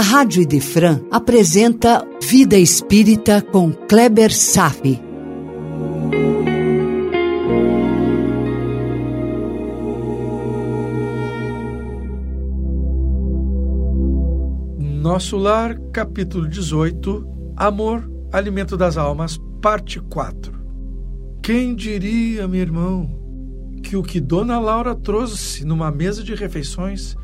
A Rádio Idefran apresenta Vida Espírita com Kleber Safi. Nosso Lar, capítulo 18 Amor, Alimento das Almas, parte 4 Quem diria, meu irmão, que o que Dona Laura trouxe numa mesa de refeições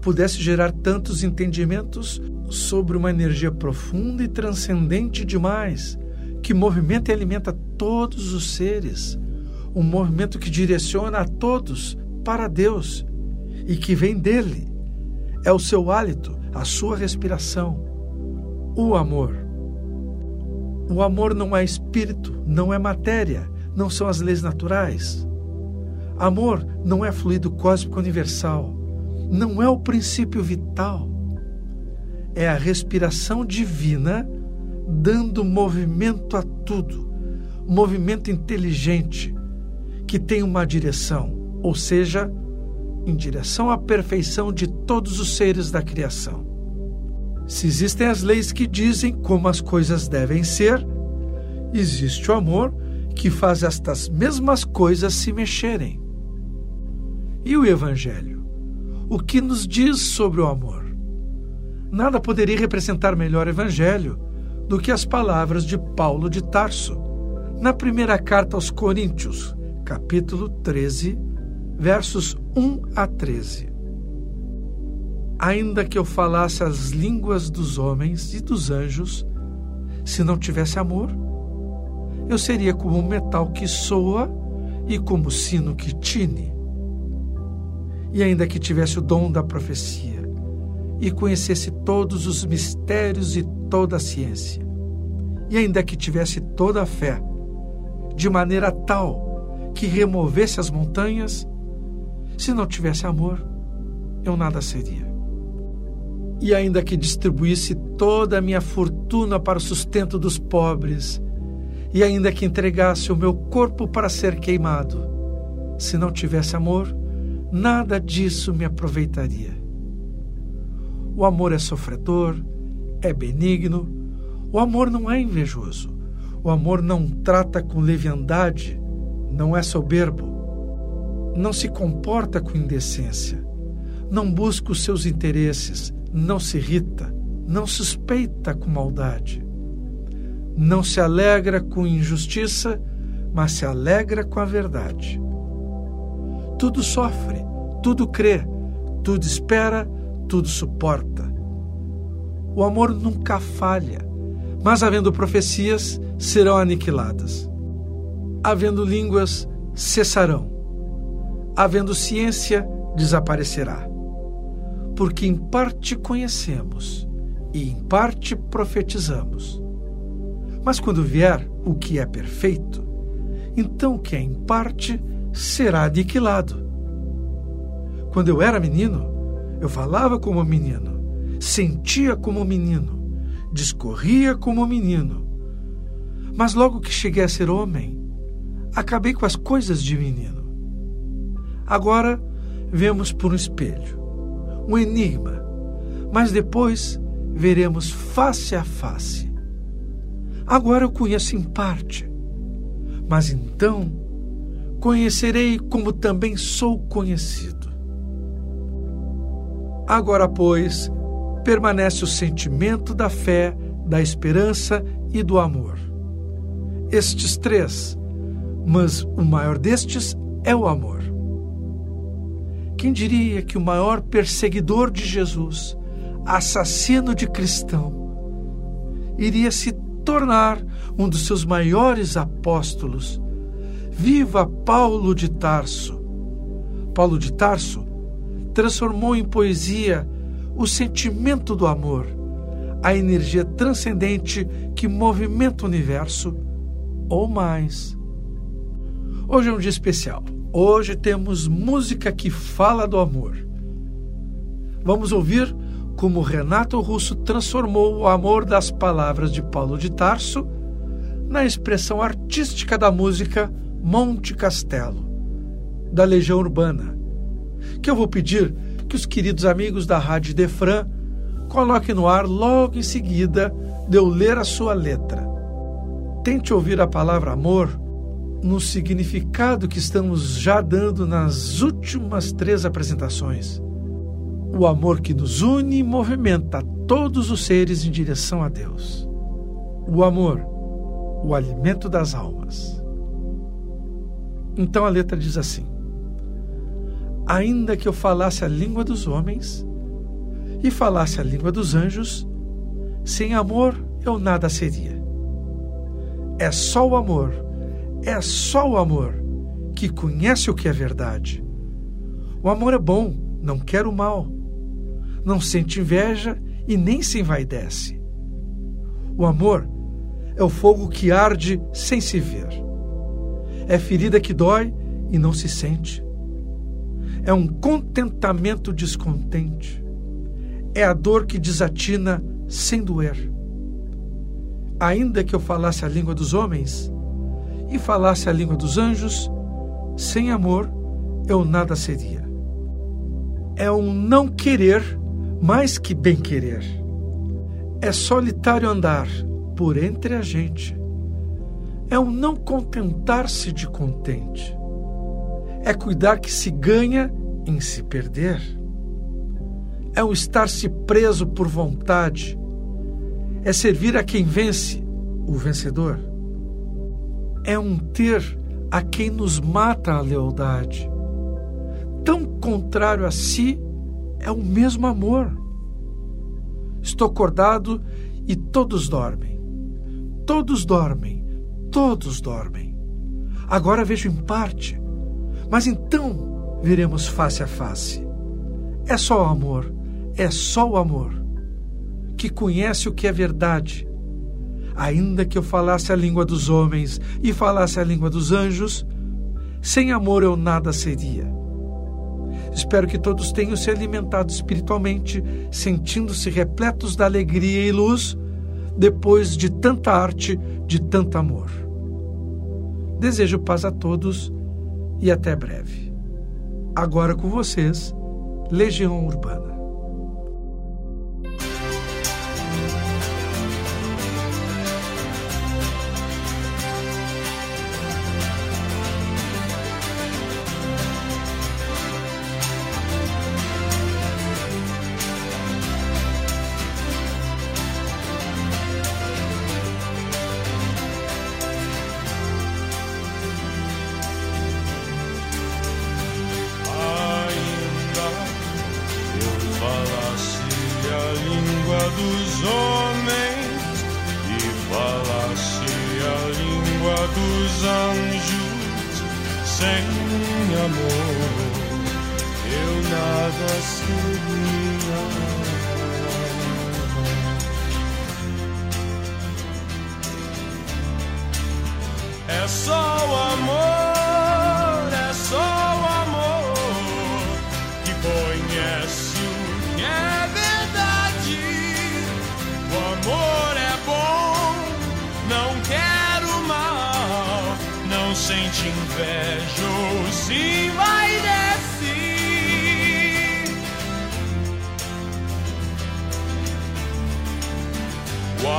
pudesse gerar tantos entendimentos sobre uma energia profunda e transcendente demais, que movimenta e alimenta todos os seres, um movimento que direciona a todos para Deus e que vem dele. É o seu hálito, a sua respiração, o amor. O amor não é espírito, não é matéria, não são as leis naturais. Amor não é fluido cósmico universal não é o princípio vital, é a respiração divina dando movimento a tudo, movimento inteligente que tem uma direção, ou seja, em direção à perfeição de todos os seres da criação. Se existem as leis que dizem como as coisas devem ser, existe o amor que faz estas mesmas coisas se mexerem. E o Evangelho? O que nos diz sobre o amor. Nada poderia representar melhor evangelho do que as palavras de Paulo de Tarso, na primeira carta aos Coríntios, capítulo 13, versos 1 a 13. Ainda que eu falasse as línguas dos homens e dos anjos, se não tivesse amor, eu seria como um metal que soa e como sino que tine e ainda que tivesse o dom da profecia, e conhecesse todos os mistérios e toda a ciência, e ainda que tivesse toda a fé, de maneira tal que removesse as montanhas, se não tivesse amor, eu nada seria. E ainda que distribuísse toda a minha fortuna para o sustento dos pobres, e ainda que entregasse o meu corpo para ser queimado, se não tivesse amor, nada disso me aproveitaria. O amor é sofredor, é benigno, o amor não é invejoso, o amor não trata com leviandade, não é soberbo, não se comporta com indecência, não busca os seus interesses, não se irrita, não suspeita com maldade, não se alegra com injustiça, mas se alegra com a verdade tudo sofre, tudo crê, tudo espera, tudo suporta. O amor nunca falha, mas havendo profecias, serão aniquiladas. Havendo línguas, cessarão. Havendo ciência, desaparecerá. Porque em parte conhecemos e em parte profetizamos. Mas quando vier o que é perfeito, então o que é em parte será aniquilado. Quando eu era menino, eu falava como menino, sentia como menino, discorria como menino. Mas logo que cheguei a ser homem, acabei com as coisas de menino. Agora vemos por um espelho, um enigma, mas depois veremos face a face. Agora eu conheço em parte, mas então conhecerei como também sou conhecido. Agora, pois, permanece o sentimento da fé, da esperança e do amor. Estes três, mas o maior destes é o amor. Quem diria que o maior perseguidor de Jesus, assassino de cristão, iria se tornar um dos seus maiores apóstolos Viva Paulo de Tarso! Paulo de Tarso transformou em poesia o sentimento do amor, a energia transcendente que movimenta o universo, ou mais. Hoje é um dia especial. Hoje temos música que fala do amor. Vamos ouvir como Renato Russo transformou o amor das palavras de Paulo de Tarso na expressão artística da música Monte Castelo, da Legião Urbana, que eu vou pedir que os queridos amigos da Rádio Defran coloque no ar logo em seguida de eu ler a sua letra. Tente ouvir a palavra amor no significado que estamos já dando nas últimas três apresentações. O amor que nos une e movimenta todos os seres em direção a Deus. O amor, o alimento das almas. Então a letra diz assim: Ainda que eu falasse a língua dos homens e falasse a língua dos anjos, sem amor eu nada seria. É só o amor, é só o amor que conhece o que é verdade. O amor é bom, não quer o mal. Não sente inveja e nem se envaidece. O amor é o fogo que arde sem se ver. É ferida que dói e não se sente. É um contentamento descontente é a dor que desatina sem doer. Ainda que eu falasse a língua dos homens e falasse a língua dos anjos, sem amor eu nada seria. É um não querer mais que bem querer. É solitário andar por entre a gente. É um não contentar-se de contente. É cuidar que se ganha em se perder é um estar-se preso por vontade, é servir a quem vence, o vencedor. É um ter a quem nos mata a lealdade. Tão contrário a si é o mesmo amor. Estou acordado e todos dormem. Todos dormem, todos dormem. Agora vejo em parte, mas então veremos face a face. É só amor é só o amor, que conhece o que é verdade. Ainda que eu falasse a língua dos homens e falasse a língua dos anjos, sem amor eu nada seria. Espero que todos tenham se alimentado espiritualmente, sentindo-se repletos da alegria e luz depois de tanta arte, de tanto amor. Desejo paz a todos e até breve. Agora com vocês, Legião Urbana. É só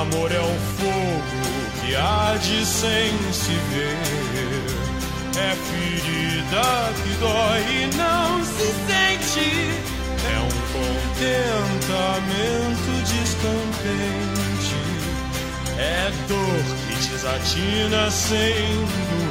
amor é um fogo que arde sem se ver. É ferida que dói e não se sente. É um contentamento descontente. É dor que desatina sem doer.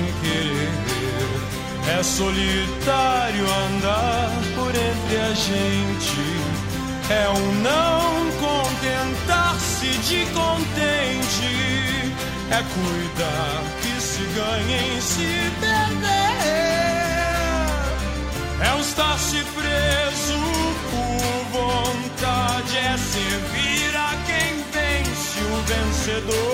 É solitário andar por entre a gente, é o não contentar-se de contente, é cuidar que se ganhe em se perder. é um estar-se preso por vontade, é servir a quem vence o vencedor,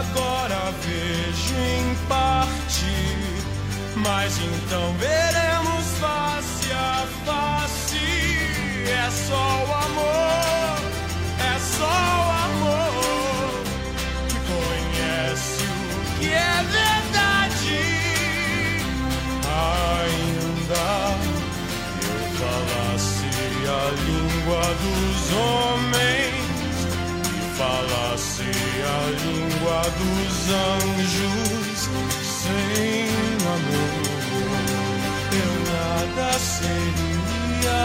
Agora vejo em parte, mas então veremos face a face. É só o amor, é só o amor que conhece o que é verdade. Ainda eu falasse a língua dos homens e falasse a língua dos anjos sem amor, eu nada seria.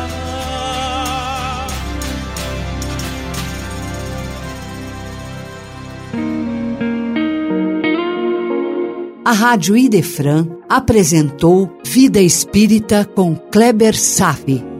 A Rádio Idefran apresentou Vida Espírita com Kleber Safi.